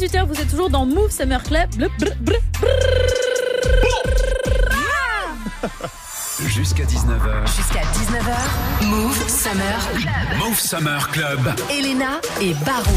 18h, vous êtes toujours dans Move Summer Club. Jusqu'à 19h. Jusqu'à 19h, Move Summer Club. Move Summer Club. Elena et Barou.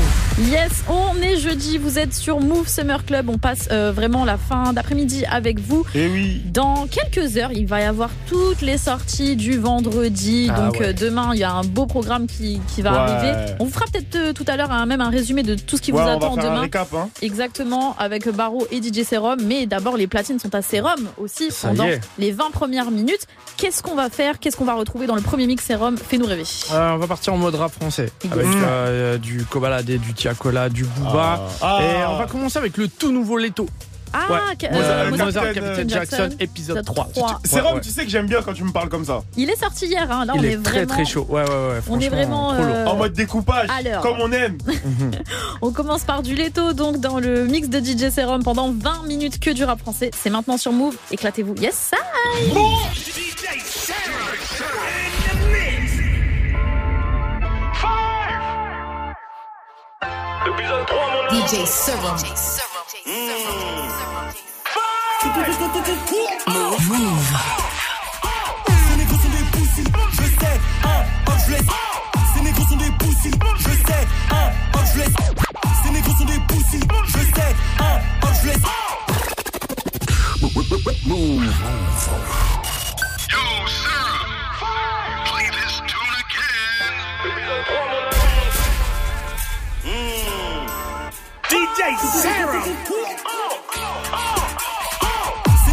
Yes, on est jeudi, vous êtes sur Move Summer Club. On passe euh, vraiment la fin d'après-midi avec vous. Et oui. Dans quelques heures, il va y avoir toutes les sorties du vendredi. Ah Donc ouais. euh, demain, il y a un beau programme qui, qui va Ouais. arriver. On vous fera peut-être euh, tout à l'heure un- même un résumé de tout ce qui Ouais, vous on attend va faire demain. un récap. Hein. Exactement, avec Barreau et DJ Serum. Mais d'abord, les platines sont à Serum aussi pendant les 20 premières minutes. Qu'est-ce qu'on va faire Qu'est-ce qu'on va retrouver dans le premier mix Serum Fais-nous rêver. Euh, on va partir en mode rap français avec Mmh. euh, du Kobalade, du Tiakola, du Booba. Ah. Et on va commencer avec le tout nouveau Leto. Ah, Ouais. euh, Mozart, Mozart, Captain Captain Jackson, Jackson, épisode épisode 3. 3. C'est Rome, ouais. tu sais que j'aime bien quand tu me parles comme ça. Il est sorti hier. hein. Là, on Il est, est très vraiment. très chaud. Ouais, ouais, ouais. On est vraiment. euh, En mode découpage, comme on aime. On commence par du Leto, donc dans le mix de DJ Serum pendant 20 minutes que du rap français. C'est maintenant sur Move. Éclatez-vous. Yes, ça DJ Serum. Move. Move. Ces négros sont des pussy, je sais, un, hop, je laisse. Ces négros sont des pussy, je sais, un, hop, je laisse. Ces négros sont des pussy, je sais, un, hop, je laisse. Ces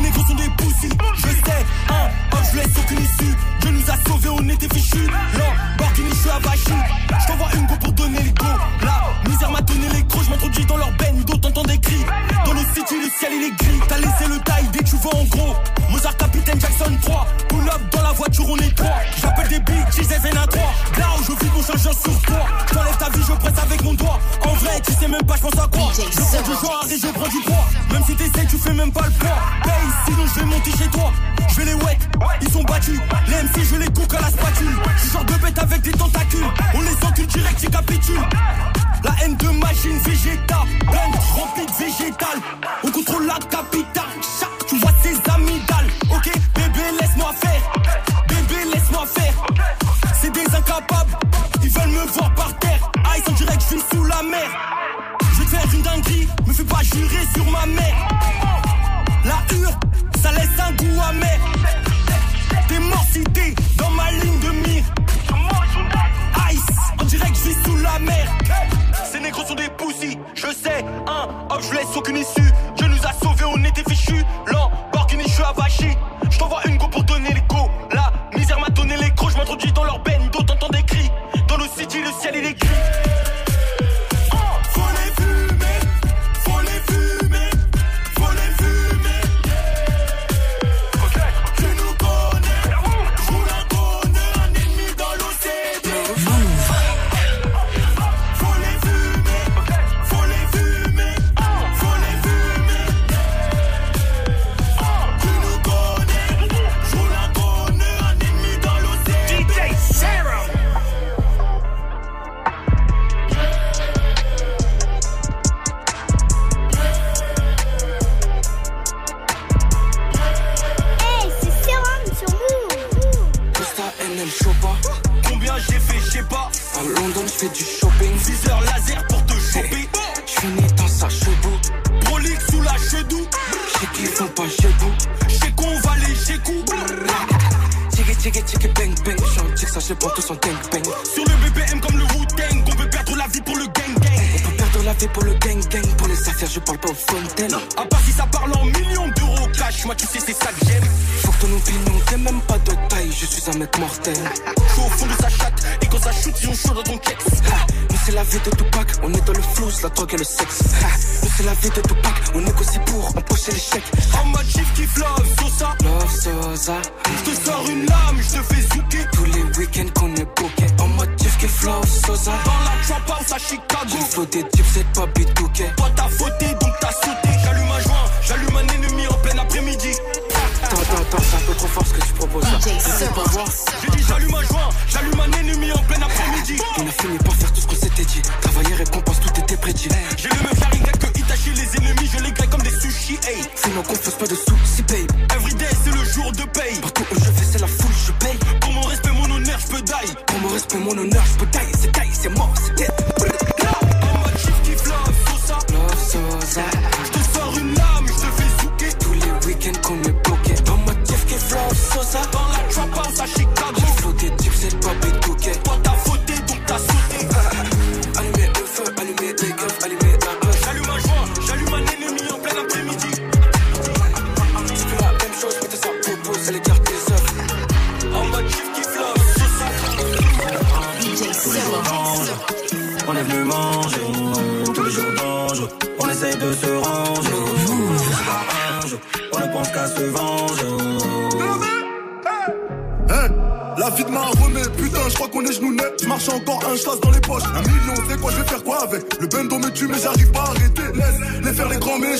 négros sont des pussy, je sais, un, hop, je laisse aucune issue. Dieu nous a sauvés, on était fichus. Lamborghini, je suis abachi. Je t'envoie une go pour donner les go. La misère m'a donné l'électro, je m'introduis dans leur baigne, d'autres entendent des cris? Dans le city, le ciel il est gris. T'as laissé le taille dès que tu vois en gros. Mozart, Capitaine Jackson 3. Pull up dans la voiture, on est trois. J'appelle des bitches, zen à 3. Là où je vis mon chargeur sur toi. Tu sais même pas, je pense à quoi. Je prends du genre et je prends du poids. Même si t'essayes, tu fais même pas le poids. Paye, sinon je vais monter chez toi. Je vais les wet, ils sont battus. Les MC, je les cook à la spatule. Je suis genre de bête avec des tentacules. On les encule direct, ils capitulent. La haine de machine végétale, blanc remplie de l'issue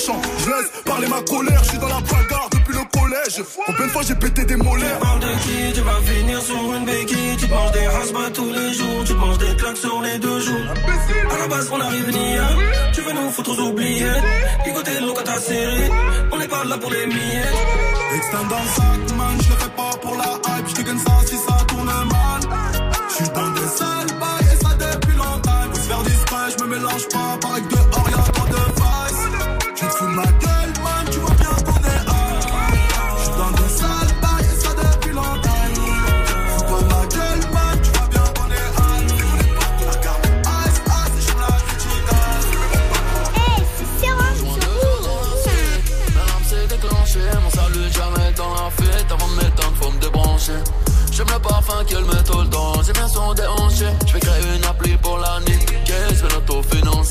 Je laisse parler ma colère, je suis dans la bagarre depuis le collège. Combien de fois j'ai pété des molaires? Parles de qui? Tu vas finir sur une béquille. Tu te manges des hasbats tous les jours. Tu te manges des claques sur les deux jours À la base on arrive ni. Tu veux nous foutre oubliettes? Écoutez le look à ta série On n'est pas là pour les miettes. Extend dans le sac, man, je le fais pas pour la hype, je te gagne ça si ça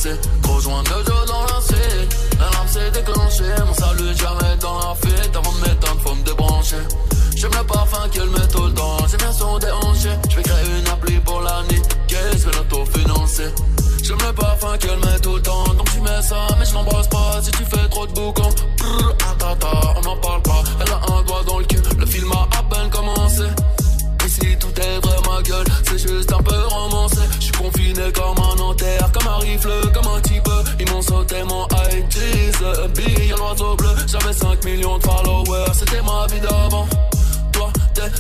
l'autofinancer Rejoins le jeu dans la suite La lame s'est déclenchée. Mon salut jamais dans la fête. Avant de m'éteindre faut me débrancher. J'aime le parfum qu'elle met tout le temps. J'ai bien son déhanché. Je vais créer une appli pour la nuit Je vais l'autofinancer? J'aime le parfum qu'elle met tout le temps. Donc tu mets ça mais je l'embrasse pas. Si tu fais trop de boucans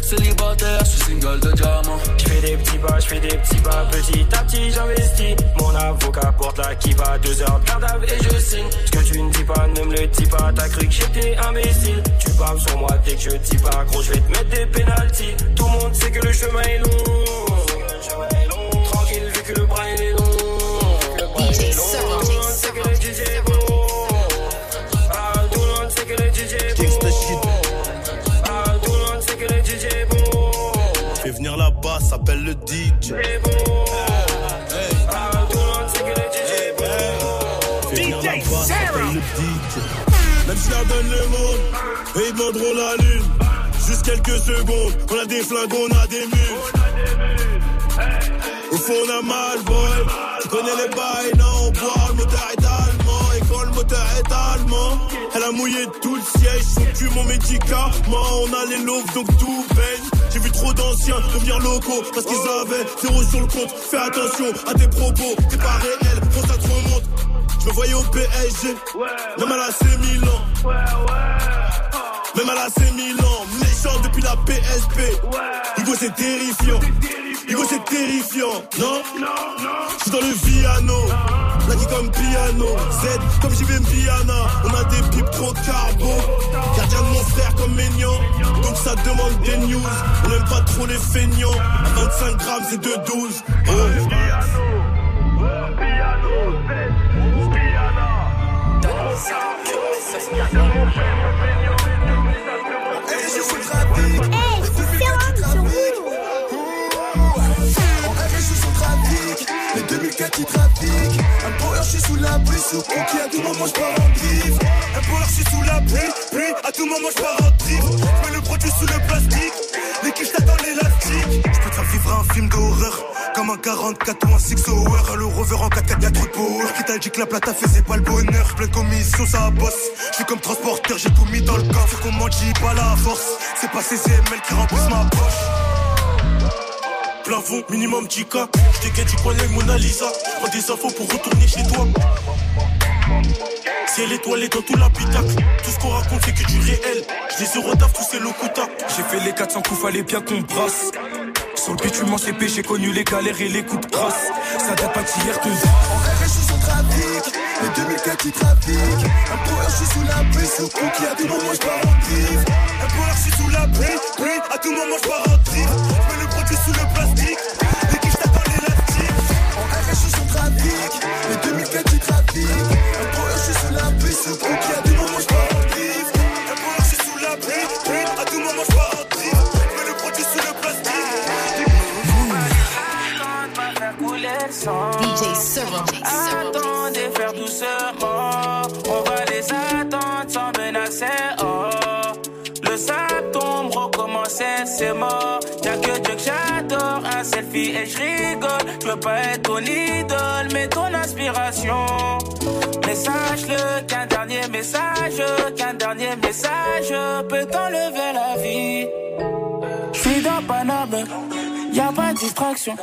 Célibataire Je suis single de diamant Je fais des petits pas, je fais des petits pas, petit à petit j'investis. Mon avocat porte la kiva, deux heures de garde et je signe. Ce que tu ne dis pas, ne me le dis pas, t'as cru que j'étais imbécile. Tu parles sur moi dès que je dis pas, gros, je vais te mettre des pénalties. Tout le monde sait que le chemin est long. Tranquille, vu que le bras il est long. Le monde sait que s'appelle le DJ. Ah, DJ DJ. Même si la donne le monde, et ils demanderont la lune. Juste quelques secondes, on a des flingues, on a des mules. Au fond, on a mal, boy. Tu connais les bails, non, on boit, le moteur est allemand. Et quand le moteur est allemand, elle a mouillé tout le siège. Son cul, mon médicament. On a les lobes, donc tout baigne. J'ai vu trop d'anciens devenir locaux parce qu'ils avaient zéro sur le compte. Fais attention à tes propos, t'es pas réel, quand ça te remonte. Je me voyais au PSG, même à la C Milan. Même à la C Milan, méchant depuis la PSP. Hugo c'est terrifiant. Hugo c'est terrifiant, non? Je suis dans le Viano, Comme piano, Z comme j'y vais Viana. On a des pipes trop carbo, gardien de mon frère comme Maignan. Donc ça demande des news, on aime pas trop les feignants. À 25 grammes c'est 2,12. Oh. Hey, Les 2004 qui trafiquent Un power, je suis sous la pluie. Sous cookie, à tout moment je pars en drift. Un power, je suis sous la pluie Pluie, à tout moment je pars en drift. Je mets le produit sous le plastique. Les quiches t'attendent l'élastique. Je peux te faire vivre un film d'horreur. Comme un 44 ou un 6 hour Le rover en 4x4 y'a trop de power. Qui t'a dit que la plata faisait pas le bonheur? Pleine commission ça bosse. Je suis comme transporteur j'ai tout mis dans le coffre. Qu'on m'en pas la force? C'est pas ces ML qui remplissent ma poche minimum 10K. J't'ai tu connais Mona Lisa. Prends des infos pour retourner chez toi. Si elle étoilée dans tout l'habitacle, tout ce qu'on raconte, c'est que du réel. Je les eurotaf, tous ces locuta. J'ai fait les 400 coups, fallait bien qu'on brasse. Sur le bitume, CP, j'ai connu les galères et les coups de grâce. Ça date pas d'hier qu'on En je suis sur trafic, les 2004 qui trafiquent. Un power, je suis sous la pluie, sous cookie, à tout moment, je pars en drift. Un power, je suis sous la pluie, à tout moment, je pars en drift. Sous le plastique, et qui je t'attends l'élastique. En RS, je suis trafic, les 2004 qui trafiquent. Un power, je suis sous la pluie, à tout moment, je pars en drift. Un power, je suis sous la pluie, à tout moment, je pars en drift. Je mets le produit sous le plastique. DJ Serum. Attendez, faire doucement. On va les attendre sans menacer. Oh. Le sable c'est mort. Y'a que Dieu que j'adore. Un selfie et je rigole. Je veux pas être ton idole, mais ton inspiration. Mais sache-le qu'un dernier message, qu'un dernier message peut t'enlever la vie. J'suis dans Paname, y a pas de distraction.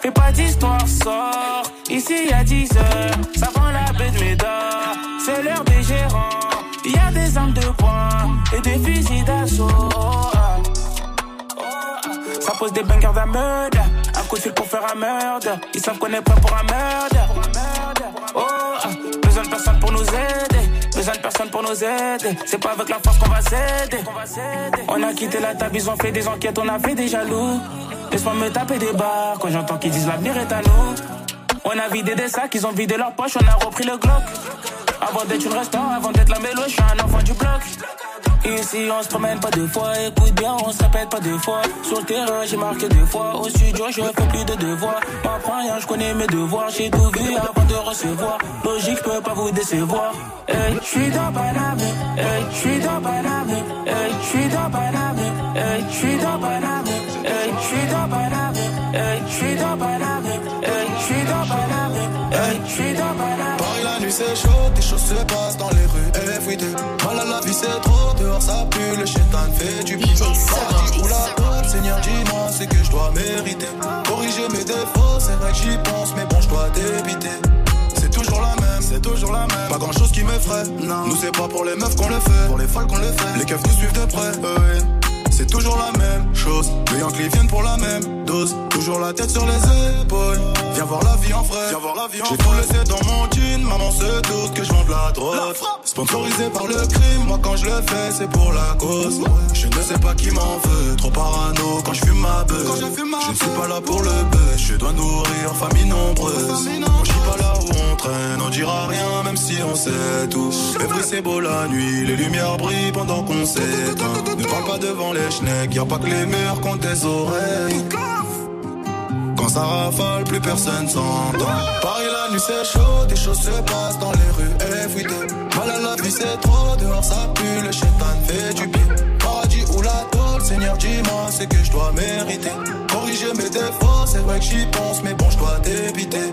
Fais pas d'histoire, sort. Ici a 10 heures, ça vend la baie de Médard. C'est l'heure des gérants. Y a des armes de poing et des fusils d'assaut. Oh. Pose des bangers d'un. Un coup de fil pour faire un meurtre. Ils savent qu'on est prêt pour un meurtre. Oh, ah. besoin de personne pour nous aider. Besoin de personne pour nous aider. C'est pas avec la force qu'on va s'aider. On a quitté la table, ils ont fait des enquêtes, on a fait des jaloux. Laisse-moi me taper des barres quand j'entends qu'ils disent l'avenir est à nous. On a vidé des sacs, ils ont vidé leurs poches, on a repris le Glock. Avant d'être une restant, avant d'être la mélo, je suis un enfant du bloc. Ici on se promène pas deux fois, écoute bien, on se répète pas deux fois. Sur le terrain j'ai marqué deux fois, au studio je fais plus de devoirs. M'apprends rien, je connais mes devoirs, j'ai tout vu avant de recevoir. Logique, je peux pas vous décevoir. Hey, je suis dans Paname, hey, je suis dans Paname, hey, je suis dans Paname, hey, je suis dans Paname, hey, je suis dans Paname, hey, je suis dans Paname, je suis dans Paname, je suis dans Paname. C'est chaud, des choses se passent dans les rues. FUT Mal à la vie c'est trop, dehors ça pue, le chétan. Fait du bien Paradis ou la porte, Seigneur dis-moi c'est que je dois mériter. Corriger mes défauts, c'est vrai que j'y pense, mais bon je dois débiter. C'est toujours la même, c'est toujours la même. Pas grand chose qui m'effraie, non. Nous c'est pas pour les meufs qu'on le fait, pour les folles qu'on le fait. Les keufs nous suivent de près, euh, ouais. C'est toujours la même chose. Les Yankees viennent pour la même dose. Toujours la tête sur les épaules. Viens voir la vie en vrai. Viens voir la vie en J'ai tout laissé dans mon jean. Maman se doute que je vends de la drogue. Sponsorisé par le crime. Moi quand je le fais, c'est pour la cause. Je ne sais pas qui m'en veut. Trop parano quand je fume. Je ne suis pas là pour le buzz. Je dois nourrir famille nombreuse. Je suis pas là où on traîne. On dira rien même si on sait tout. Mais oui, c'est beau la nuit. Les lumières brillent pendant qu'on s'éteint. Ne parle pas devant les schnecks. Y'a pas que les murs qui ont des oreilles. Quand ça rafale, plus personne s'entend. Paris la nuit c'est chaud, des choses se passent dans les rues FUT. Mal à la vie c'est trop, dehors ça pue, le chétan fait du bien. Paradis ou la tôle, Seigneur dis-moi, c'est que je dois mériter. Corriger mes défauts, c'est vrai que j'y pense, mais bon je dois débiter.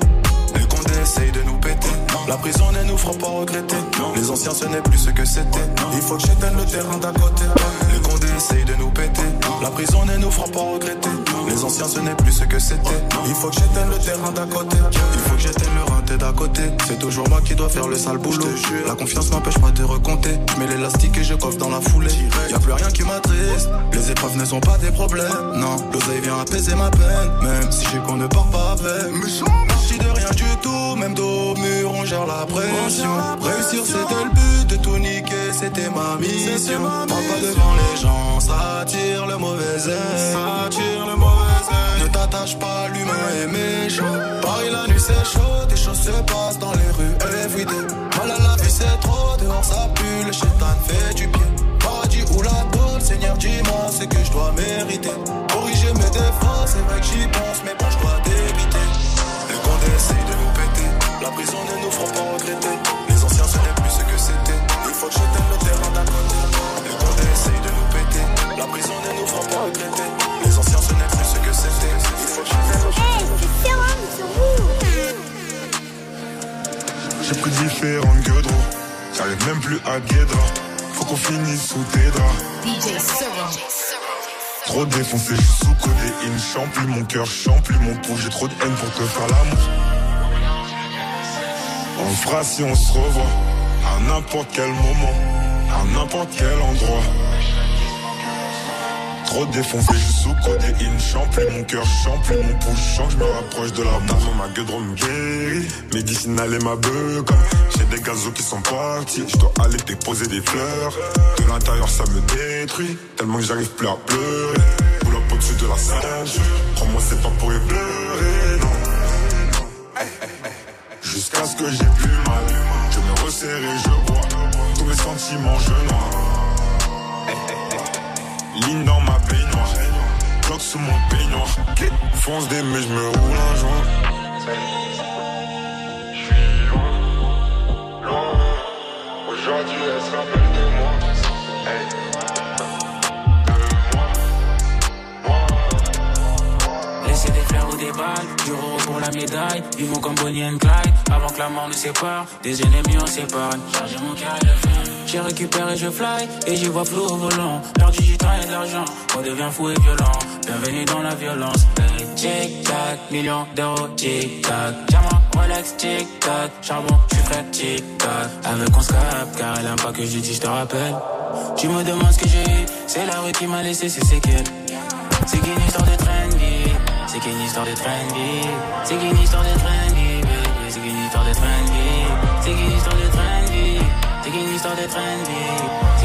Essayent de nous péter. La prison ne nous fera pas regretter. Les anciens ce n'est plus ce que c'était. Il faut que j'éteigne le terrain d'à côté. Les condés essayent de nous péter. La prison ne nous fera pas regretter. Les anciens ce n'est plus ce que c'était. Il faut que j'éteigne le terrain d'à côté. Il faut que j'éteigne le rinté d'à côté. C'est toujours moi qui dois faire le sale boulot. La confiance m'empêche pas de recompter. Je mets l'élastique et je coffre dans la foulée. Y a plus rien qui m'attriste. Les épreuves ne sont pas des problèmes. Non, l'oseille vient apaiser ma peine. Même si j'ai qu'on ne part pas avec. Merci de rien du tout. Même dos mur, on gère la pression. Réussir c'était le but de tout niquer, c'était ma mission. Parle pas devant les gens, ça attire le mauvais œil. Ça attire le mauvais œil. Ne t'attache pas, l'humain est méchant. Paris la nuit c'est chaud, des choses se passent dans les rues everyday. Mal à la vie c'est trop, dehors ça pue, le chétan fait du bien. Paradis ou la tôle, Seigneur dis-moi, c'est que je dois mériter. Corriger mes défauts, c'est vrai que j'y pense, mais bon je dois débiter. La prison ne nous fera pas regretter. Les anciens, ce n'est plus ce que c'était. Il faut que j'éteigne le terrain d'à côté. Les condés essayent de nous péter. La prison ne nous fera pas regretter. Les anciens, ce n'est plus ce que c'était. Il faut que j'éteigne le J'ai pris différentes gueudres. J'arrive même plus à Guédra. Faut qu'on finisse sous tes draps. DJ. Trop défoncé, je suis sous codéine. Chante plus mon cœur, chante plus mon pouls. J'ai trop de haine pour te faire l'amour. On fera si on se revoit. À n'importe quel moment. à n'importe quel endroit. Trop défoncé, je sous codéine, chante plus mon cœur, chante plus mon pouce, chante, je me rapproche de la mort. Ma gueule me guérit, médicinale et ma beuh j'ai des gazos qui sont partis, je dois aller déposer des fleurs. De l'intérieur ça me détruit, tellement que j'arrive plus à pleurer. Up au-dessus de la scène, crois-moi c'est pas pour y pleurer. Jusqu'à ce que j'ai plus mal, je me resserre et je bois, tous mes sentiments je noie. Ligne dans ma baignoire, bloc sous mon peignoir. Fonce des mais je me roule un joint. Aujourd'hui, elle se rappelle de moi. Des balles, pour la médaille. Vivons comme Bonnie and Clyde, avant que la mort nous sépare. Des ennemis on s'épargne. Charger mon le faire. J'ai récupéré, je fly, et j'y vois flou au volant. Perdu du temps de l'argent, on devient fou et violent. Bienvenue dans la violence. Hey, tic tac, millions d'euros, tic tac. Diamant, Rolex, tic tac. Charbon, j'suis prêt, tic tac. Avec on se capte, car elle aime pas que je dise, je te rappelle. Tu me demandes ce que j'ai eu, c'est la rue qui m'a laissé ses séquelles. C'est qu'une histoire de c'est qu'une histoire de trendy, c'est qu'une histoire de trendy, baby. C'est qu'une histoire de trendy, c'est qu'une histoire de trendy. C'est qu'une histoire de trendy.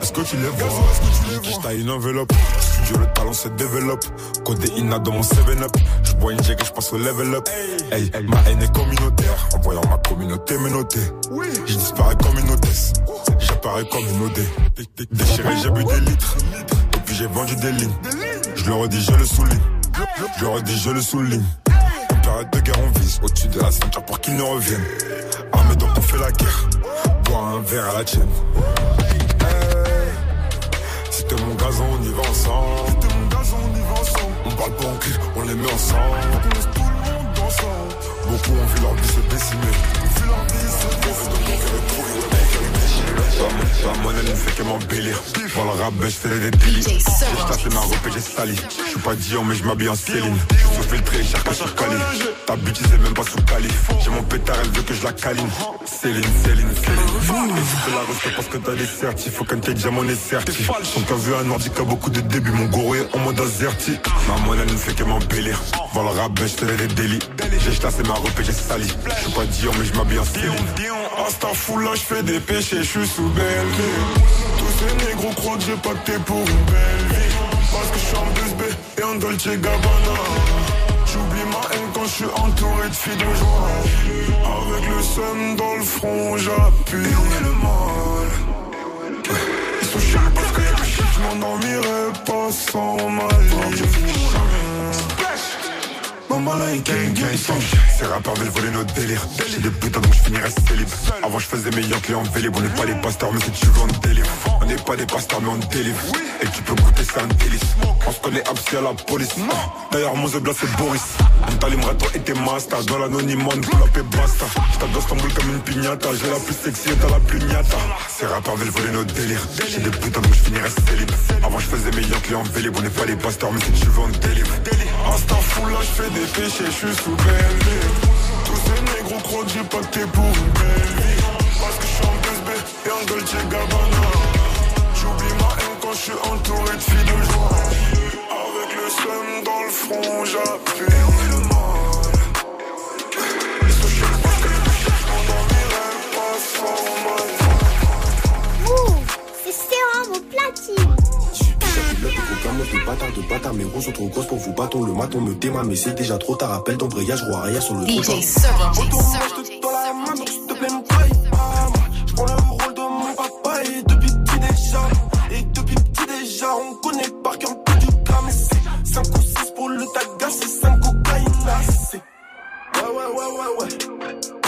Est-ce que tu les vois? Est-ce que tu les vois? J't'ai une enveloppe. Studio le talent se développe. Côté Ina dans mon 7-up. Je bois une jig et je passe au level up. Hey, ma haine est communautaire. En voyant ma communauté me noter. Je disparais comme une hôtesse. J'apparais comme une OD. Déchiré, j'ai bu des litres. Et puis j'ai vendu des lignes. Je le redis, je le souligne. Je le redis, je le souligne. Période de guerre, on vise au-dessus de la ceinture pour qu'ils ne reviennent. Armé donc on fait la guerre. Bois un verre à la tienne. Mon gazon, on y va ensemble. Mon gazon, on y va ensemble. On parle pas en cul, on les met ensemble. On laisse tout le monde ensemble. Beaucoup ont vu leur vie se décimer. Vu leur vie se décimer. Ma monnaie ne fait que m'embellir. Pour le rap, je fais des délits. J'ai tassé ma robe et j'ai sali. Je suis pas Dion, mais je m'habille en Céline. Je suis filtré, cher que sur Cali. Ta bitch, c'est même pas sous Cali. J'ai mon pétard, elle veut que je la câline. Céline, Céline, Céline. Et la reste parce que t'as des certifs. Faut qu'un t'ait déjà mon est certif. Quand t'as vu un ordi qui a beaucoup de débuts, mon est en mode azerti. Ma monnaie ne fait que m'embellir. Pour le rap, je fais des délits. J'ai tassé ma robe et j'ai sali. Je suis pas Dion, mais je m'habille en Céline. Insta full, là, je fais des péchés, je suis sous belle Tous ces négros croient que j'ai pacté pour une belle vie. Parce que je suis en 2B et en Dolce Gabbana. J'oublie ma haine quand je suis entouré de filles de joie. Avec le seum dans le front, j'appuie. Et où est le mal? Ils sont parce shit, je m'endormirai pas sans ma vie. Maman là, il gang gang Ces rappeurs veulent voler notre délire. J'ai des putains donc je finirai célib. Avant je faisais meilleur client vélib. On n'est pas des pasteurs mais si tu veux on délivre On n'est pas des pasteurs mais on délivre Et tu peux goûter c'est un délice. On se connaît absi à la police. D'ailleurs mon zebla c'est Boris. On t'allumerait toi et tes masters Dans l'anonymat on up et basta. J't'adore Stamboul comme une pignata J'ai la plus sexy et t'as la plus niata Ces rappeurs veulent voler notre délire. J'ai des putains donc je finirai célib. Avant je faisais meilleur client vélib. On n'est pas des pasteurs mais si tu veux on délivre Insta full là je fais des péchés, je suis sous BLV Tous ces négros croient que j'ai pour une belle vie. Parce que je suis en 2B et en Dolce Gabbana. J'oublie ma haine quand je suis entouré de filles de joie. Avec le seum dans le front, j'appuie le mal. Parce que je c'est sérum au platine. Là, programme, des bâtards de bâtards. Mes roses sont trop grosses pour vous bâton. Le maton me démarre, mais c'est déjà trop t'as tard. Appel d'embrayage, roi arrière sur le DJ trottoir. DJ dans la main, s'il te plaît, me paye. Je prends le rôle de mon papa et depuis petit déjà. Et depuis petit déjà, on connaît par cœur peu du gramme. 5 ou 6 pour le tagas et 5 cocaïne. Ouais, ouais, ouais, ouais, ouais.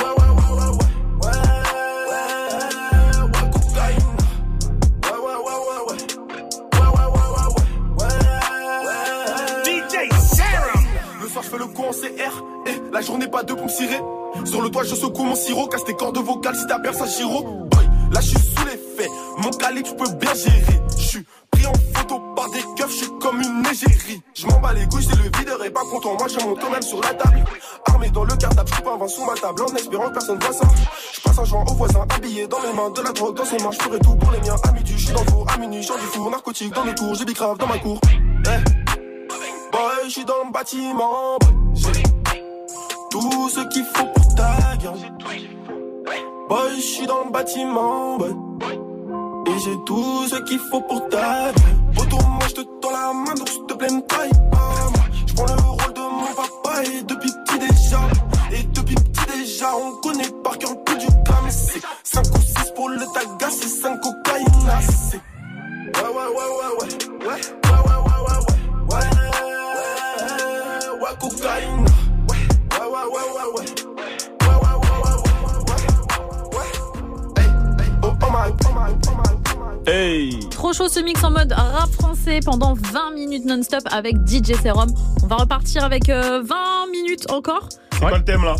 Le con en CR. Et la journée, pas de pour me cirer. Sur le toit, je secoue mon sirop. Casse tes cordes vocales si t'as perdu ça, Giro. Boy, là, je suis sous l'effet. Mon calibre, je peux bien gérer. Je suis pris en photo par des keufs, je suis comme une égérie. Je m'en bats les couilles, c'est le videur et pas content. Moi, je monte même sur la table. Armé dans le cartable, je pas un vent sous ma table. En espérant que personne voit ça. Je passe un joint au voisin, habillé dans les mains, de la drogue dans ses mains. Je tout pour les miens. À midi, je suis dans le four. À minuit, j'en du four. Narcotique dans les tours, j'ai bicrave dans ma cour. Eh je suis dans le bâtiment. J'ai tout ce qu'il faut pour ta gueule. Boy, je suis dans le bâtiment. Et j'ai tout ce qu'il faut pour ta gueule. Autour moi, je te tends la main, donc s'il te plaît, ne taille pas. Je prends le rôle de mon papa et depuis petit déjà. Et depuis petit déjà, on connaît par cœur le du cam. C'est 5 ou 6 pour le taga, c'est 5 cocaïna. Ouais, ouais, ouais, ouais, ouais, ouais. Ouais, ouais, cocaïne. Ouais, ouais, ouais, ouais, ouais, ouais. Ouais, ouais, ouais, ouais, ouais, ouais, ouais. Hey, Trop chaud ce mix en mode rap français pendant 20 minutes non-stop avec DJ Serum. On va repartir avec euh, 20 minutes encore. C'est quoi le thème là?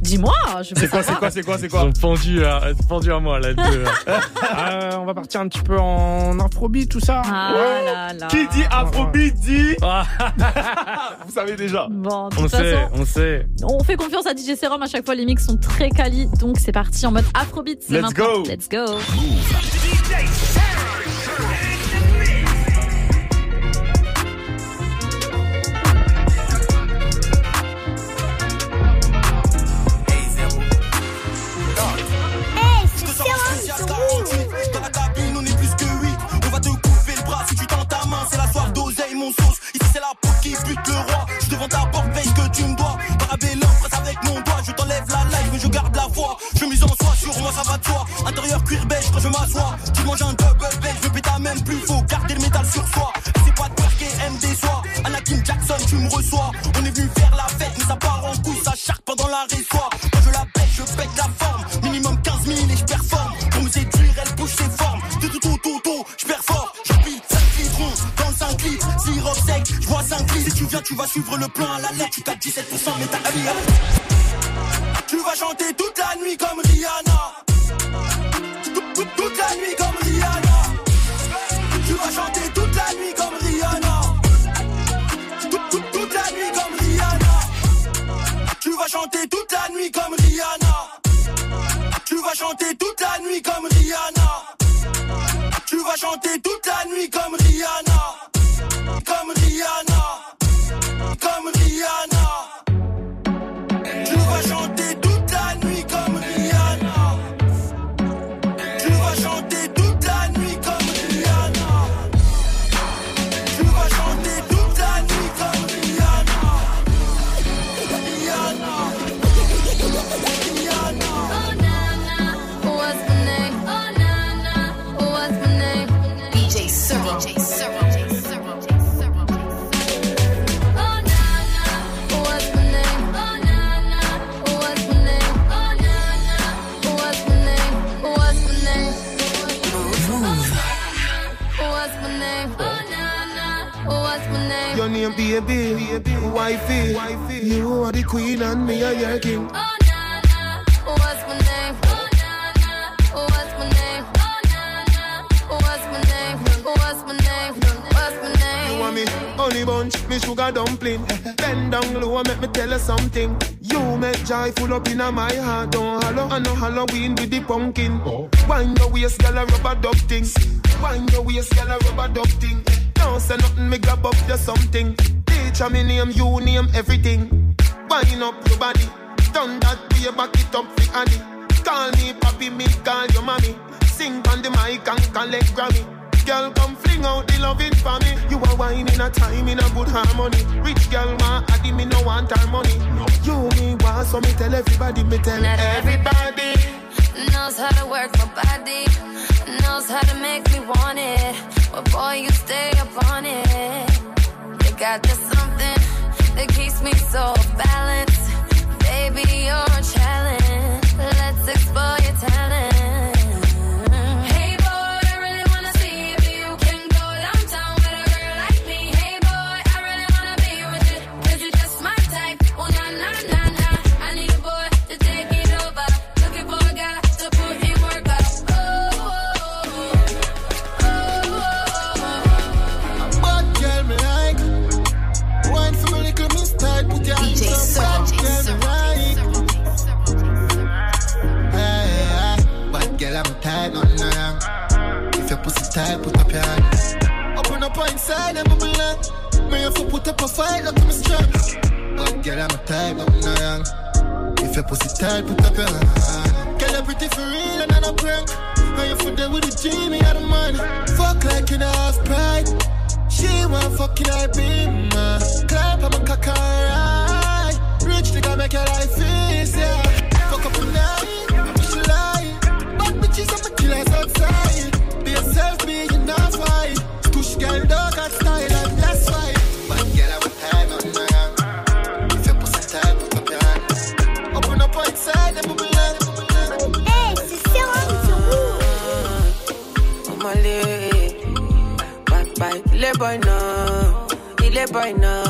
Dis-moi, je veux C'est quoi, c'est quoi, c'est quoi, c'est quoi Ils sont pendus à, pendus à moi, là. deux. Euh, on va partir un petit peu en afrobeat, tout ça. Ah là là. Qui dit afrobeat dit Vous savez déjà. Bon, de On toute sait, façon, on sait. on fait confiance à DJ Serum. À chaque fois, les mix sont très quali. Donc, c'est parti en mode afrobeat. C'est Let's maintenant. go. Let's go. Your name, baby, wifey. You are the queen and me are your king. Oh na na. What's my name? Oh na na. What's my name? Oh na na. What's my name? What's my name? What's my name? You want me honey bunch, me sugar dumpling. Bend down low and make me tell you something. You make joy full up in my heart. Don't hollow, I know Halloween with the pumpkin. Oh. Wind your waist, girl, a rubber duck thing. Wind your waist, girl, a rubber duck thing. Say nothing, me grab up just something. Teacher, me name, you name everything. Wind up your body, turn that way, back it up for Annie. Call me papi, me call your mommy. Sing on the mic and collect Grammy. Girl, come fling out the loving for me. You are wine in a time in a good harmony. Rich girl, ma, addy me no want her money. No, You me want, so me tell everybody, me tell Not everybody. Knows how to work my body, knows how to make me want it. But boy, you stay up on it. You got this something that keeps me so balanced. Baby, you're a challenge. Let's explore fais pussy tight, put up your hand. Open up inside and bubble up. Me if you put up a fight, look at me strong. Bad girl, I'm a but I'm not young. If you pussy tight, put up your hand. Girl, you're pretty for real and I'm a prank. And you for there with the G, me out of money. Fuck like you know half pride. She want fucking I be, man. Clap, I'm a cock alright. Rich nigga make your life easy. Fuck up a night, killers outside. Be yourself, be you not fight. Push girl, dog, got style, and that's why. Bad girl, I would time on my hand. If you pussy tight, put up your hand. Open up inside, and bubble up. Hey, c'est Serum. Bye bye. Il est boy non. Il est boy non.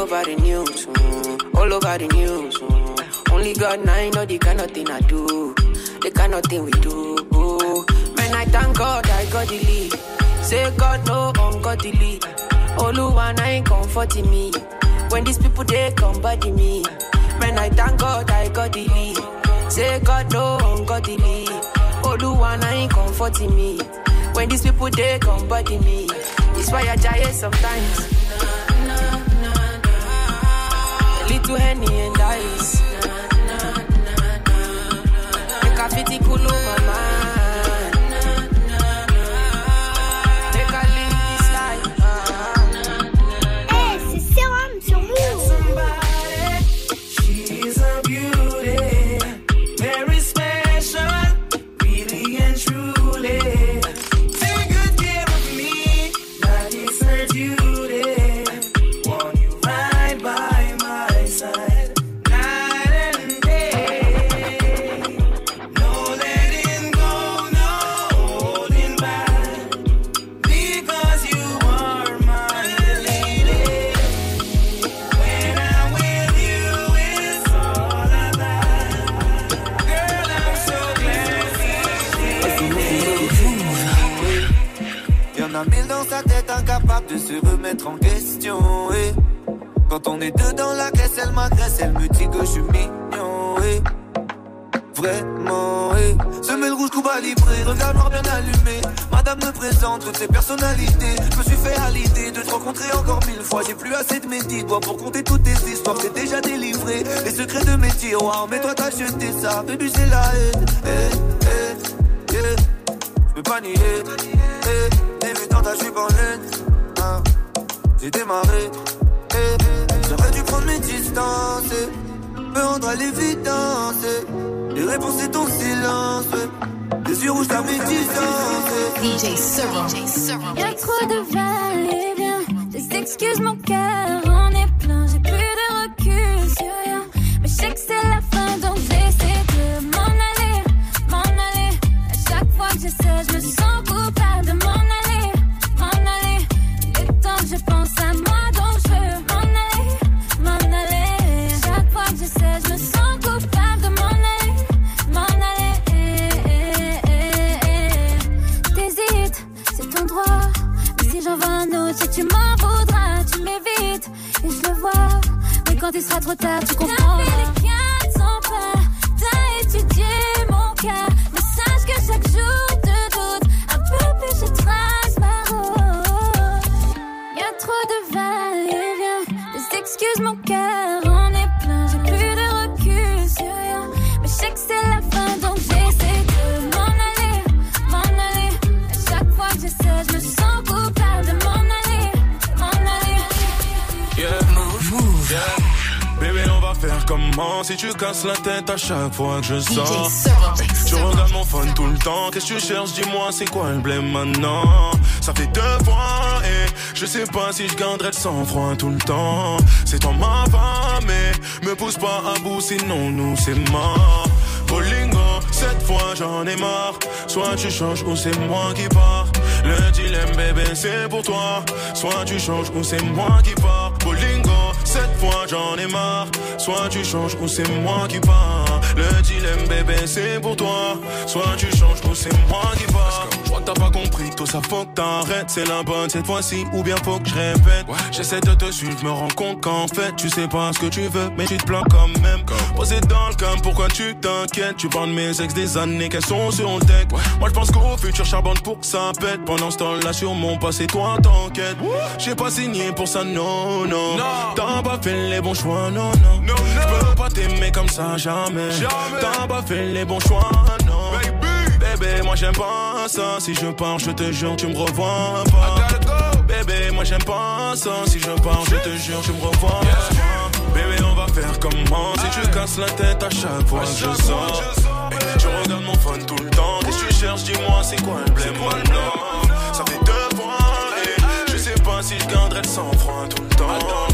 Over the news. All over the news. Only God I know the kind of thing I do. The kind of thing we do. Man, I thank God I got the lead. Say God no ungodly. Oluwa ain't comforting me. When these people they come body me. Man, I thank God I got the lead. Say God no ungodly. Oluwa ain't comforting me. When these people they come body me. It's why I die sometimes. Little henny and ice. Make a fitty cool my pour compter toutes tes histoires. T'es déjà délivré les secrets de mes tiroirs. Mais toi, t'as jeté ça, baby, c'est la haine. Eh, ik of comment si tu casses la tête à chaque fois que je sors. Je regarde mon phone tout le temps. Qu'est-ce que tu cherches? Dis-moi, c'est quoi le blême maintenant? Ça fait deux fois et je sais pas si je garderai le sang-froid tout le temps. C'est toi ma femme, mais me pousse pas à bout, sinon nous c'est mort. Bolingo, cette fois j'en ai marre. Soit tu changes ou c'est moi qui pars. Le dilemme, bébé, c'est pour toi. Soit tu changes ou c'est moi qui pars. J'en ai marre. Soit tu changes ou c'est moi qui pars. Le dilemme, bébé, c'est pour toi. Soit tu changes ou c'est moi qui pars. T'as pas compris, tout ça faut que t'arrêtes. C'est la bonne cette fois-ci, ou bien faut que je répète. J'essaie de te suivre, me rends compte qu'en fait, tu sais pas ce que tu veux, mais tu te plains quand même. Posé dans le cam, pourquoi tu t'inquiètes? Tu parles de mes ex des années qu'elles sont sur le deck. Moi je pense qu'au futur charbonne pour que ça pète. Pendant ce temps-là, sur mon passé, toi t'enquêtes. J'ai pas signé pour ça, non, non. T'as pas fait les bons choix, non, non. non, peux pas t'aimer comme ça, jamais. T'as pas fait les bons choix, non. Bébé, moi j'aime pas ça. Si je pars, je te jure, tu me revois pas. Bébé, moi j'aime pas ça. Si je pars, je te jure, tu me revois. Bébé, on va faire comment Si tu casses la tête à chaque fois que je sors. Tu regardes mon phone tout le temps. Qu'est-ce que tu cherches? Dis-moi, c'est quoi le blême non Ça fait deux fois. Et je sais pas si je garderai le sang-froid tout le temps.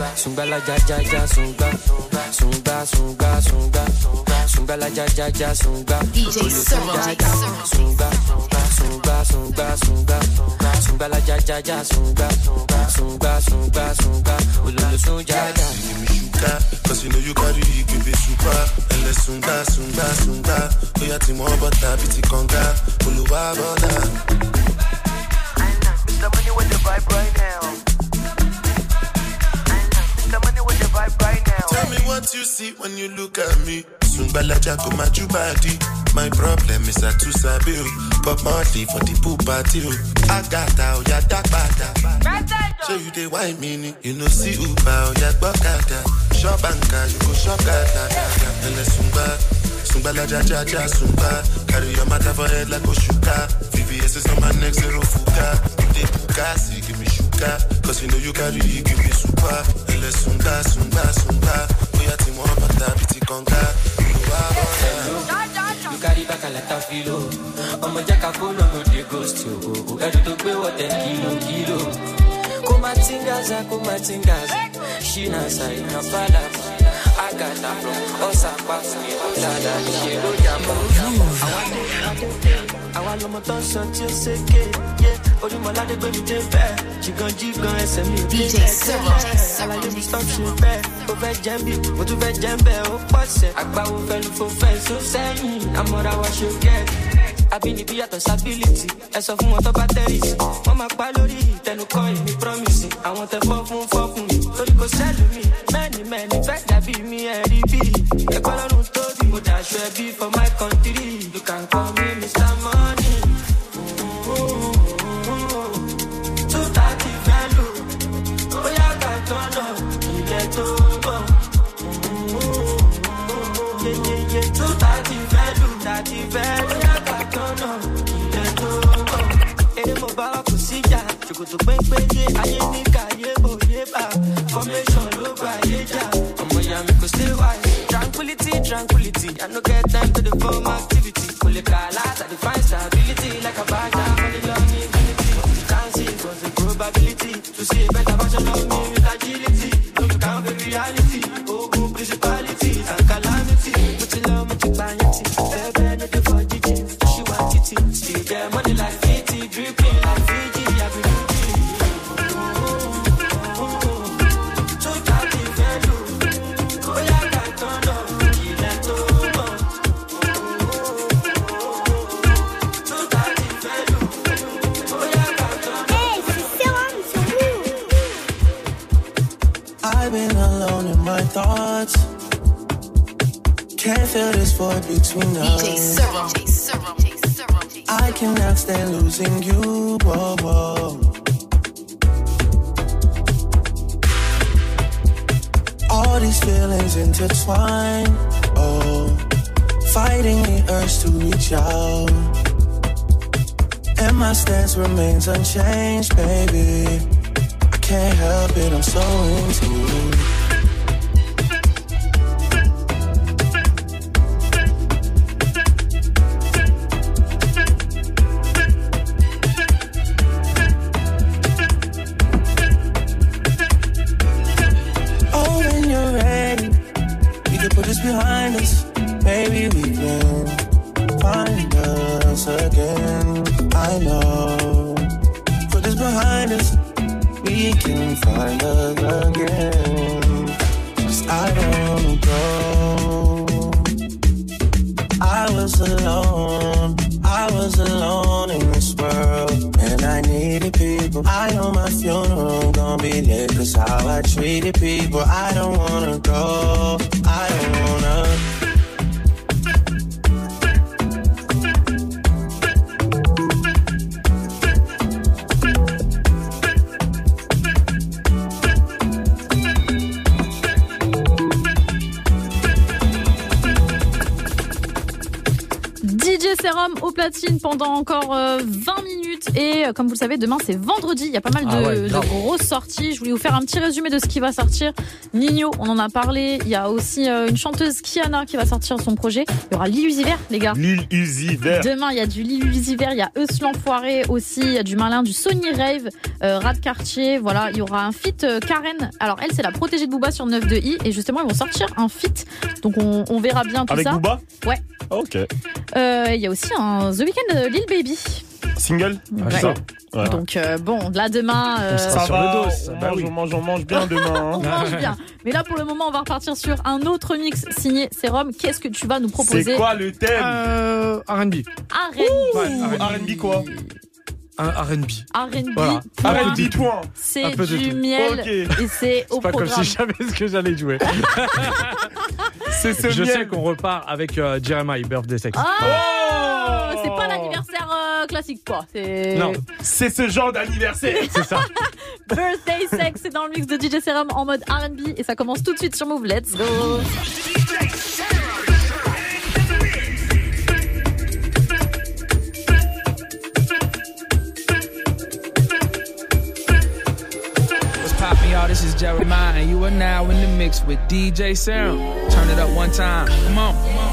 Sunga, sunga la ja ja ja sunga, sunga sunga sunga, sunga la ja ja ja sunga. DJ Servo. Sunga, sunga sunga sunga, sunga la ja ja ja sunga, sunga sunga sunga, ululu sunga ja. sugar, cause you know you carry it, give it super. And let's sunga, sunga, sunga. Oh, yeah, Timo, butter, biti conga, Uluwa, butter. Mr. Money with the vibe right now. Mr. Money with the vibe right now. What you see when you look at me. Sungbalaja go my body. My problem is I too sabi. Pop Marley for the pool party o. Agata o ya dagbada. Show you the wine meaning. You know see o ya gbọ́kada. Shop anka you go shop gada. Ele sungba. Sungbalaja ja ja sungba. Carry your matter for head like Oshuka. VVS is on my neck zero fuka. You dey buka, see give me sugar. Cause you know you carry, you give me super. Ele sungba, sungba, sungba. Oya ti mo bata biti konga. You carry back a lot of filo. ọmọ jẹ́ ká kó lọ́nà dé ghost o. ẹ̀rù tó gbé wọ̀ ten kilo kilo. kó má tingaza kó má tingaza. ṣínà ṣàìnà palace. Agata from ọ̀sà pàṣẹ ọ̀dàdà ṣe ló jàmbá. àwa lọmọ tó ń sọ tí ó ṣèké. ojúmọ̀ládé gbé mi dé bẹ́ẹ̀. jìgàn jìgàn ẹsẹ̀ mi ò dé bẹ́ẹ̀. àlàyé mi stop ṣe bẹ́ẹ̀. ó fẹ́ jẹ́ bí mo tún fẹ́ jẹ́ bẹ́ẹ̀ ó pọ̀ sẹ́. àgbáwo fẹ́ lu fo fẹ́ so sẹ́yìn. àmọ́ra wa ṣe gẹ́ẹ̀tì àbínibí yàtọ̀ sábìlìtì ẹ sọ fún wọn tó bá tẹ́rìsì wọ́n máa pa lórí ìtẹnukọ́ èmi promise àwọn tẹ fọ́ fún fọ́ fún mi torí kò sẹ́lù mi mẹ́ni mẹ́ni fẹ́ dàbí mi ẹ̀ rí bí ẹgbẹ́ lọ́rùn tóbi mo dàṣọ ẹbí for my country you can péńpéye ayé ní káyé bòye bá formation ló bá yé jà. Ọmọ ìyá mi stay wise. tranquility tranquility. I no get time to dey form behind us. Maybe we can find us again. I know. Put this behind us, we can find us again. Cause I don't wanna go. I was alone, I was alone in this world. And I needed people. I know my funeral gonna be lit. Cause how I treated people. I don't wanna go. DJ Serum au platine pendant encore euh, 20 minutes et euh, comme vous le savez demain c'est vendredi il y a pas mal de, Ah ouais, de grosses sorties je voulais vous faire un petit résumé de ce qui va sortir Nino on en a parlé il y a aussi euh, une chanteuse Kiana qui va sortir son projet il y aura Lil Uzi Vert les gars Lil Uzi Vert. Demain, il y a du Lil Uzi Vert, il y a Eus l'Enfoiré aussi, il y a du Malin, du Sony Rave, euh, Rat Cartier, voilà, il y aura un feat euh, Karen. Alors elle, c'est la protégée de Booba sur 9 de I et justement, ils vont sortir un feat. Donc on, on verra bien tout Avec ça. Booba? Ouais. Ok. Euh, Il y a aussi un The Weeknd Lil Baby. Single Ouais. c'est ça Ouais. Donc euh, bon, là demain, euh, Ça sur va, le dos, on, bah mange, oui. on mange, on mange bien demain. on hein. mange bien. Mais là, pour le moment, on va repartir sur un autre mix signé Serum. Qu'est-ce que tu vas nous proposer C'est quoi le thème Euh, R&B. R&B. Quoi un R&B. R&B. Voilà. R&B, point. C'est du tout. miel et c'est au C'est pas comme programme. si je savais ce que j'allais jouer. C'est ce je miel. sais qu'on repart avec euh, Jeremiah, Birthday Sex. Ah, c'est pas l'anniversaire classique quoi. C'est Non. C'est ce genre d'anniversaire. C'est ça. Birthday Sex, c'est dans le mix de DJ Serum en mode R&B et ça commence tout de suite sur Move. Let's go. What's poppin', y'all? This is Jeremiah, and you are now in the mix with DJ Serum. Turn it up one time. Come on.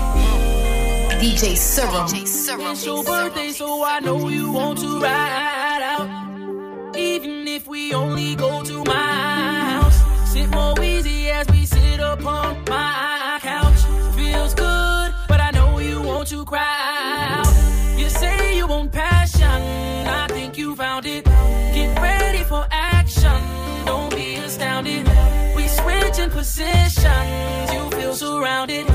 DJ Serum. It's your birthday, so I know you want to ride out. Even if we only go to my house, sit more easy as we sit upon my couch. Feels good, but I know you want to cry out. You say you want passion, I think you found it. Get ready for action, don't be astounded. We switch in positions, you feel surrounded.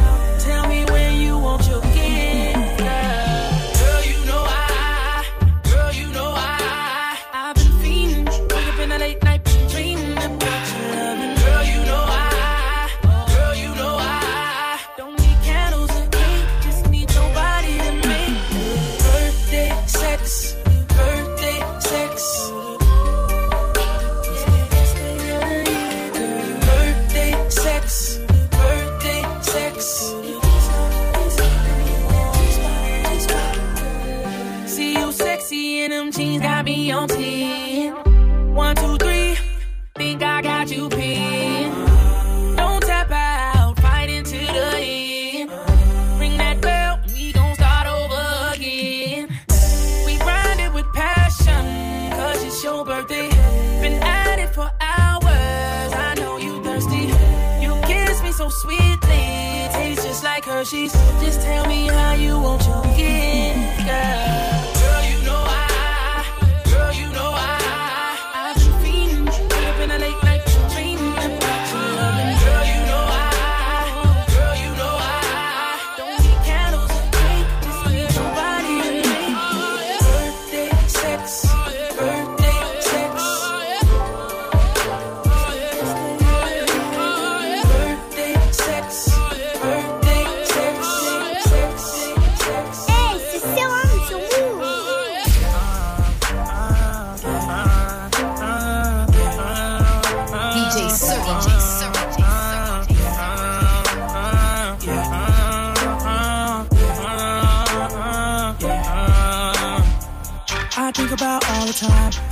Birthday. Been at it for hours, I know you thirsty. You kiss me so sweetly, tastes just like Hershey's. Just tell me how you want your gift. Girl,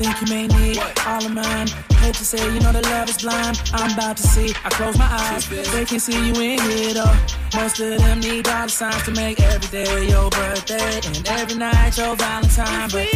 Think you may need all of mine. Hate to say, you know that love is blind. I'm about to see. I close my eyes. They can see you in here though. Most of them need dollar signs to make every day your birthday and every night your Valentine. But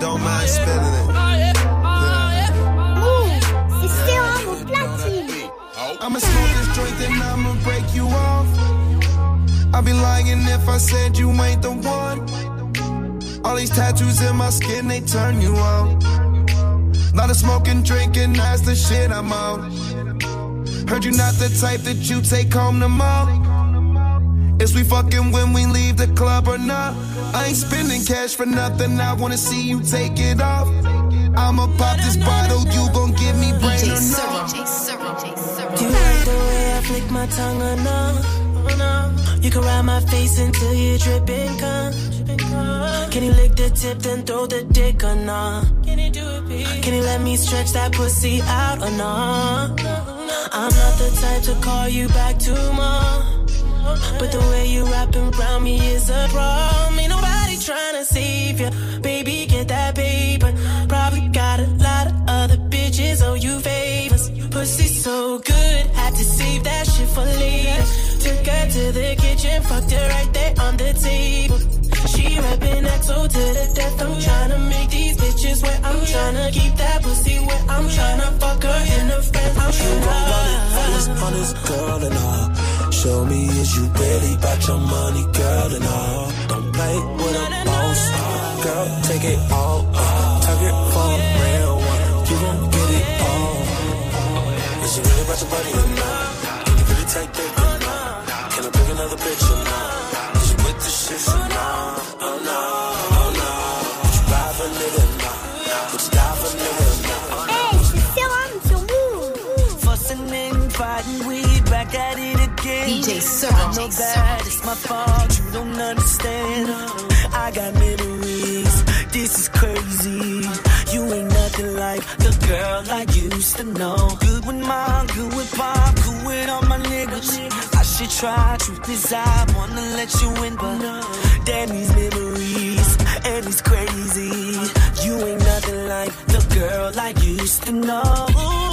don't mind spending it. oh yeah, oh yeah. C'est Serum au platine. I'ma smoke this joint and I'ma break you off. I'd be lying if I said you ain't the one. All these tattoos in my skin, they turn you on. Lot of smoking, drinking, that's the shit I'm on. Heard you not the type that you take home to mom. Is we fucking when we leave the club or not? I ain't spending cash for nothing, I wanna see you take it off. I'ma pop this bottle, you gon' give me brain or no? Serum. Do you like the way I flick my tongue or no? You can ride my face until you dripping cum. Can you lick the tip then throw the dick or no? Can you do it, please? Can you let me stretch that pussy out or no? I'm not the type to call you back tomorrow. But the way you wrapping around me is a problem. Ain't nobody trying to save you. Baby, get that paper. Probably got a lot of other bitches owe you favors. Pussy so good, had to save that shit for later. Took her to the kitchen, fucked her right there on the table. She rapping XO to the death. I'm tryna make these bitches wet. I'm tryna keep that pussy wet. I'm tryna fuck her in the face. I'm tryna. Honest, honest girl and all. Show me is you really about your money, girl and all. Don't play with a boss. Girl, take it all. Tuck it for a real one. You gon' get it all. Is you really about your money or not? Can you really take that or not? Can I bring another bitch or not? Is you with the shit or not? Oh no, oh no. Would you ride for a nigga or not? Would you die for a nigga or not? Hey, je suis Serum sur Move. Fussing and fighting, we back at it again. DJ Serum. I know that it's my fault, you don't understand. Uh, I got memories, this is crazy. You ain't nothing like the girl I used to know. Good with mom, good with pop, good with all my niggas. I should try, truth is I wanna let you in, but damn these memories, and it's crazy. You ain't nothing like the girl I used to know.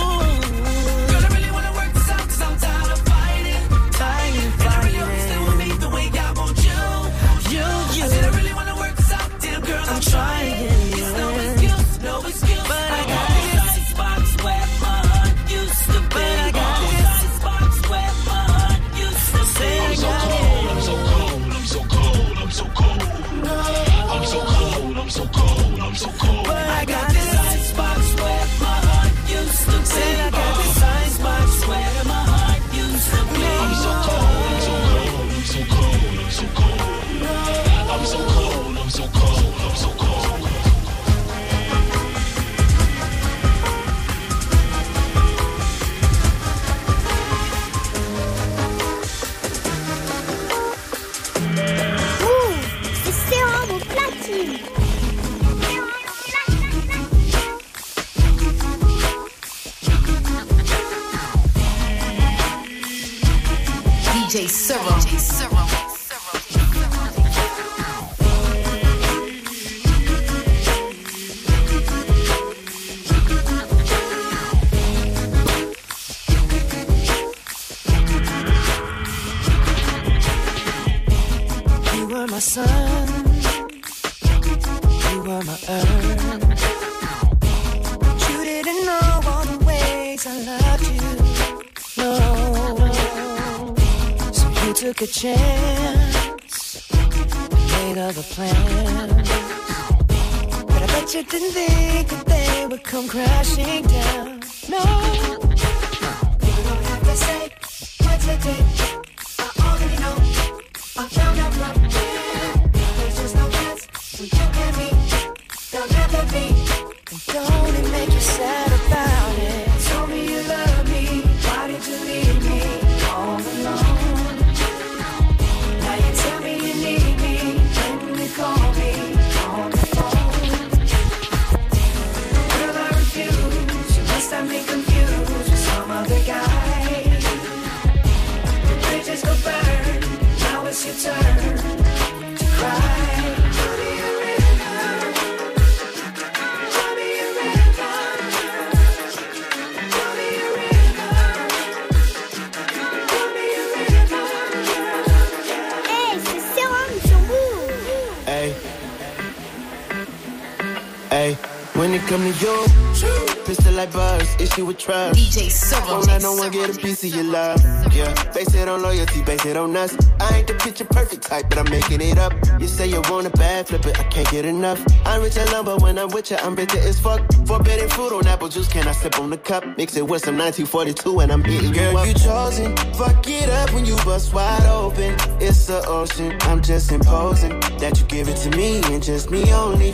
DJ were my sun, you were my earth. You didn't know all the ways I loved took a chance, made other plans. But I bet you didn't think that they would come crashing down. No, you don't have to say what you did. I already know. I found out man. There's just no chance when you and me. There'll never be. Don't it make you sad come to you, pistol like buzz, issue with trust. DJ Serum. Won't let no one get a piece of your love. Yeah, base it on loyalty, base it on us. I ain't the picture perfect type, but I'm making it up. You say you want a bad flip it, I can't get enough. I'm rich alone, but when I'm with you, I'm bitter as fuck. Forbidden fruit on apple juice, can I sip on the cup? Mix it with some 1942 and I'm hitting Girl, you up. you chosen. Fuck it up when you bust wide open. It's the ocean, I'm just imposing that you give it to me and just me only.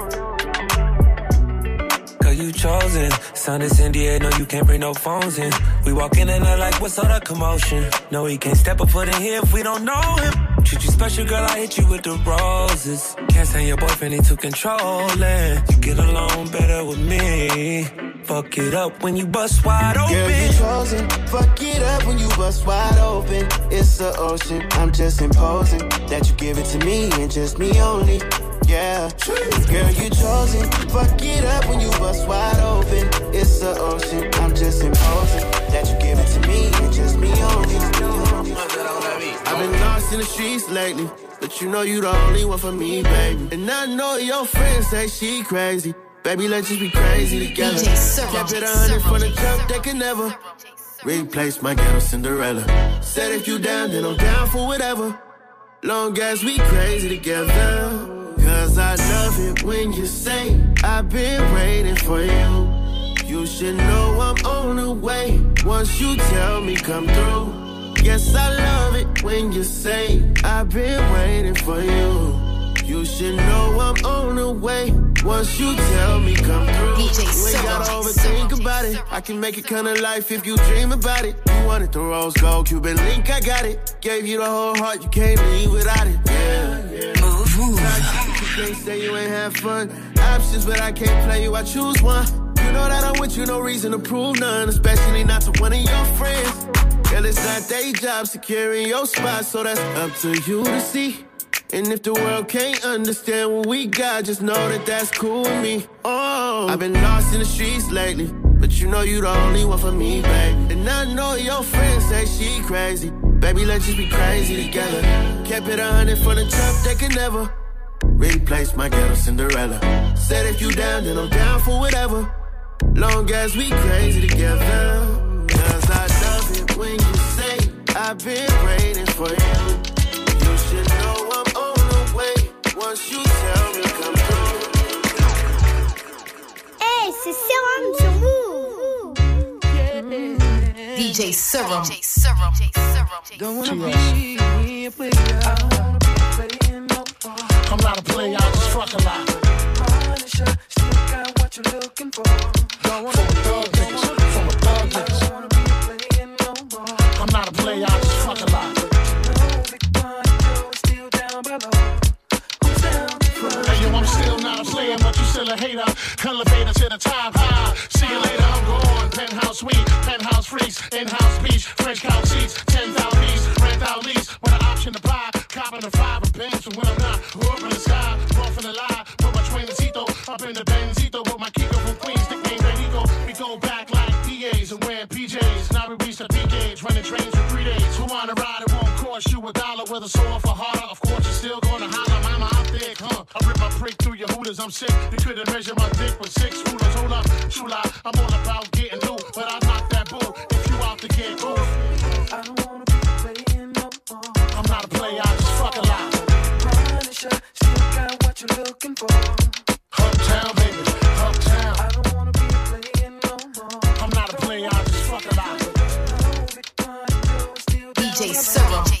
You chosen. Son is India, no, you can't bring no phones in. We walk in and they're like, what's all the commotion? No, he can't step a foot in here if we don't know him. Treat you special, girl, I hit you with the roses. Can't stand your boyfriend, he too controlling. You get along better with me. Fuck fuck it up when you bust wide open. Girl, you chosen. Fuck it up when you bust wide open. It's the ocean. I'm just imposing that you give it to me and just me only. Yeah, girl, you chosen. Fuck it up when you bust wide open. It's the ocean. I'm just imposing that you give it to me and just me only. I've been lost in the streets lately. But you know you the only one for me, baby. And I know your friends say she crazy. Baby, let's just be crazy together. Kept it a hundred from the jump, they can never replace my ghetto Cinderella. Said if you down, then I'm down for whatever. Long as we crazy together. Cause I love it when you say, I've been waiting for you. You should know I'm on the way. Once you tell me come through. Yes, I love it when you say, I've been waiting for you. You should know I'm on the way. Once you tell me come through, DJ you ain't gotta overthink about it. I can make it kind of life if you dream about it. You wanted the rose gold Cuban link, I got it. Gave you the whole heart, you can't leave without it. Yeah, yeah. Move, move. Can't say you ain't have fun. Options, but I can't play you. I choose one. You know that I'm with you, no reason to prove none, especially not to one of your friends. Girl, it's not their job securing your spot, so that's up to you to see. And if the world can't understand what we got, just know that that's cool with me. Oh, I've been lost in the streets lately, but you know you the only one for me, baby. And I know your friends say she crazy. Baby, let's just be crazy together. Kept it a hundred from the jump, they can never replace my ghetto Cinderella. Said if you down, then I'm down for whatever. Long as we crazy together. Cause I love it when you say, I've been waiting for you. You should know I'm on the way. Once you tell me come through. Hey, c'est Serum sur Move. Mm-hmm. DJ Serum. Don't wanna be here with you. I don't wanna be playing no not a player, I just fuck a lot. Not a player, I just fuck a lot. I'm still not a but you still a hater. Elevator to the top high. See you later, I'm. Penthouse suite, penthouse freaks, in-house beach, French couch seats, I'm sick. You couldn't measure my dick with six rulers. Hold up, true lie, I'm all about getting loot, but I knock that bull if you out to get oof. I don't wanna be playing no more. I'm not a player, I just fuck a lot. Punisher, still got what you're looking for. Uptown, baby, uptown. I don't wanna be playing no more. I'm not a player, I just fuck a lot. DJ Serum.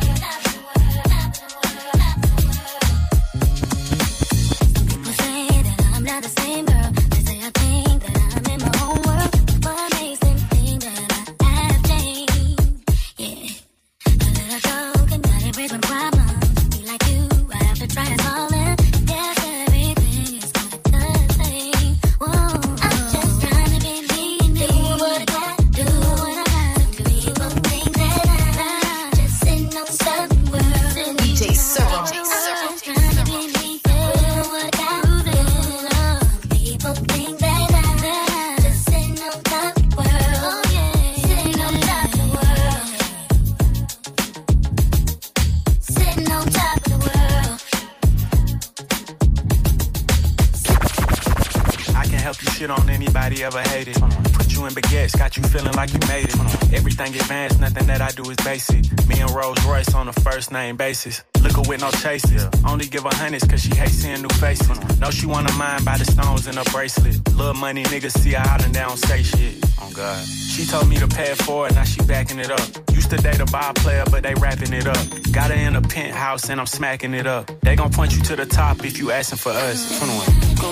First name basis. Liquor with no chases. Only give her hundreds cause she hates seeing new faces. Know she wanna mind by the stones in her bracelet. Little money niggas see her out and down say shit. Oh God. She told me to pay for it forward, now she backing it up. Used to date a bar player, but they wrapping it up. Got her in a penthouse and I'm smacking it up. They gon' point you to the top if you asking for us. 21. Go,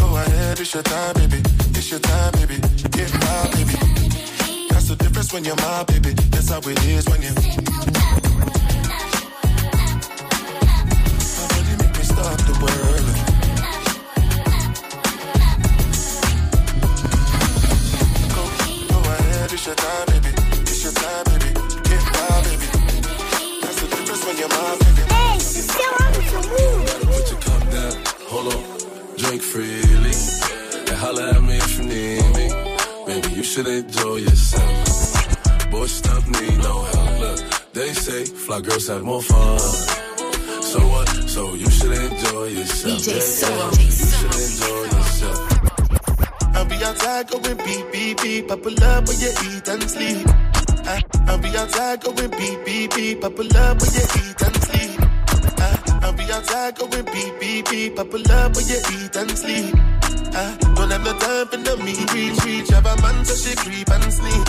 go ahead, it's your time, baby it's your time, baby. Get my baby. That's the difference when you're my baby. That's how it is when you. Have more fun. So what? So you should enjoy yourself. DJ yeah, yeah. You should enjoy yourself. I'll be outside going beep, beep, beep. I pull up when you eat and sleep. I, I'll be outside going beep, beep, beep. I pull up when you eat and sleep. I, I'll be outside going beep, beep, beep. I pull up when you eat and sleep. I don't have no time for the mean reach, reach. Have a man so she creep and sneak.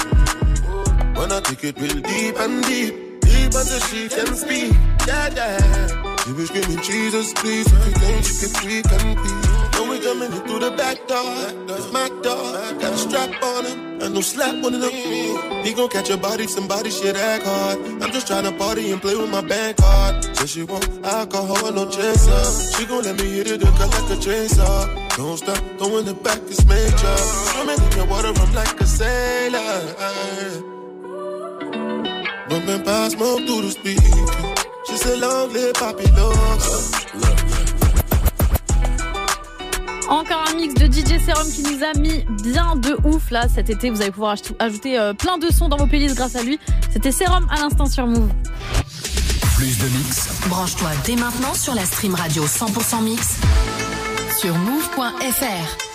Wanna take it real deep and deep, until she can speak. Yeah, yeah. She be screaming, Jesus, please. If you think she can freak and be. Know we coming in through the back door. It's my door. Got a strap on him. And no slap of them. He gon' catch a body, somebody shit act hard. I'm just trying to party and play with my bank card. Says she want alcohol, no chaser. She gon' let me hit it, cut like a chainsaw. Don't stop, throwing it back, it's major. Swimming in your water, I'm like a sailor. Bumping past, smoke through the speaker. She said, long live Poppy Love. Encore un mix de DJ Serum qui nous a mis bien de ouf là cet été. Vous allez pouvoir ajouter euh, plein de sons dans vos playlists grâce à lui. C'était Serum à l'instant sur Move. Plus de mix. Branche-toi dès maintenant sur la stream radio 100% mix sur move.fr.